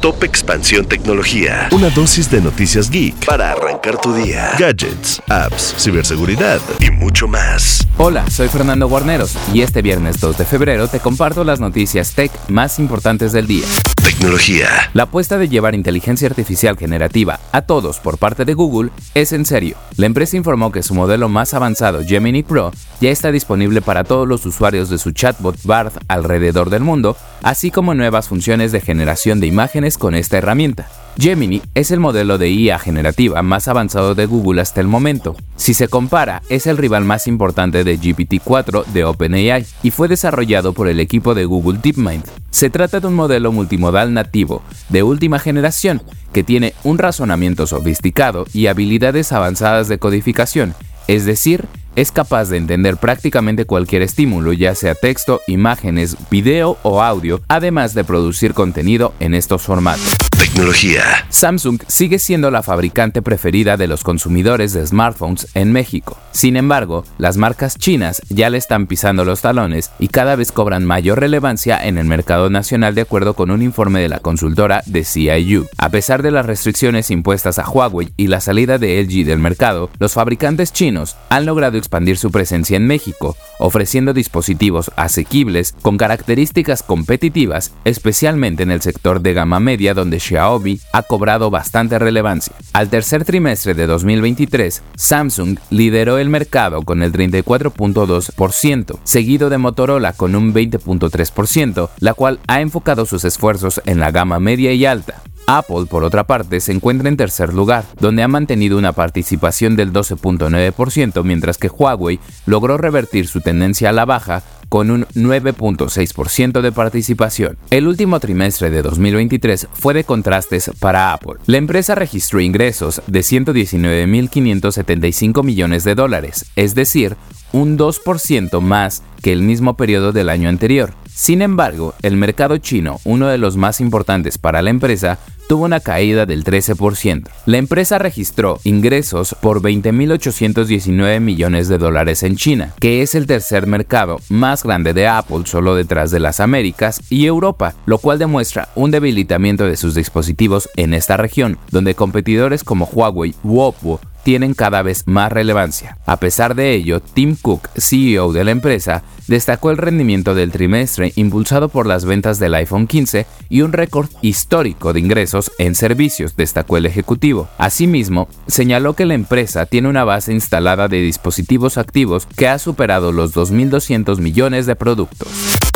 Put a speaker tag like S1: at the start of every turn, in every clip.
S1: Top Expansión Tecnología. Una dosis de noticias geek para arrancar tu día. Gadgets, apps, ciberseguridad y mucho más.
S2: Hola, soy Fernando Guarneros y este viernes 2 de febrero te comparto las noticias tech más importantes del día.
S1: Tecnología.
S2: La apuesta de llevar inteligencia artificial generativa a todos por parte de Google es en serio. La empresa informó que su modelo más avanzado, Gemini Pro, ya está disponible para todos los usuarios de su chatbot Bard alrededor del mundo, así como nuevas funciones de generación de imágenes con esta herramienta. Gemini es el modelo de IA generativa más avanzado de Google hasta el momento. Si se compara, es el rival más importante de GPT-4 de OpenAI y fue desarrollado por el equipo de Google DeepMind. Se trata de un modelo multimodal nativo de última generación que tiene un razonamiento sofisticado y habilidades avanzadas de codificación, es decir, es capaz de entender prácticamente cualquier estímulo, ya sea texto, imágenes, video o audio, además de producir contenido en estos formatos.
S1: Tecnología.
S2: Samsung sigue siendo la fabricante preferida de los consumidores de smartphones en México. Sin embargo, las marcas chinas ya le están pisando los talones y cada vez cobran mayor relevancia en el mercado nacional de acuerdo con un informe de la consultora de CIU. A pesar de las restricciones impuestas a Huawei y la salida de LG del mercado, los fabricantes chinos han logrado expandir su presencia en México, ofreciendo dispositivos asequibles con características competitivas, especialmente en el sector de gama media donde Xiaomi ha cobrado bastante relevancia. Al tercer trimestre de 2023, Samsung lideró el mercado con el 34.2%, seguido de Motorola con un 20.3%, la cual ha enfocado sus esfuerzos en la gama media y alta. Apple, por otra parte, se encuentra en tercer lugar, donde ha mantenido una participación del 12.9%, mientras que Huawei logró revertir su tendencia a la baja con un 9.6% de participación. El último trimestre de 2023 fue de contrastes para Apple. La empresa registró ingresos de 119.575 millones de dólares, es decir, un 2% más que el mismo periodo del año anterior. Sin embargo, el mercado chino, uno de los más importantes para la empresa, tuvo una caída del 13%. La empresa registró ingresos por 20.819 millones de dólares en China, que es el tercer mercado más grande de Apple solo detrás de las Américas y Europa, lo cual demuestra un debilitamiento de sus dispositivos en esta región, donde competidores como Huawei u Oppo tienen cada vez más relevancia. A pesar de ello, Tim Cook, CEO de la empresa, destacó el rendimiento del trimestre impulsado por las ventas del iPhone 15 y un récord histórico de ingresos en servicios, destacó el ejecutivo. Asimismo, señaló que la empresa tiene una base instalada de dispositivos activos que ha superado los 2.200 millones de productos.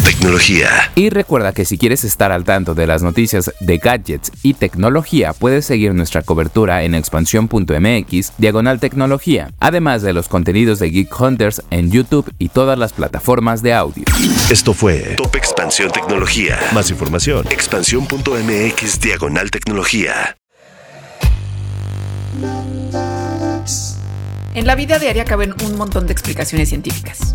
S1: Tecnología.
S2: Y recuerda que si quieres estar al tanto de las noticias de gadgets y tecnología, puedes seguir nuestra cobertura en expansión.mx, diagonal tecnología, además de los contenidos de Geek Hunters en YouTube y todas las plataformas de audio.
S1: Esto fue Top Expansión Tecnología. Más información. Expansión.mx, diagonal tecnología.
S3: En la vida diaria caben un montón de explicaciones científicas.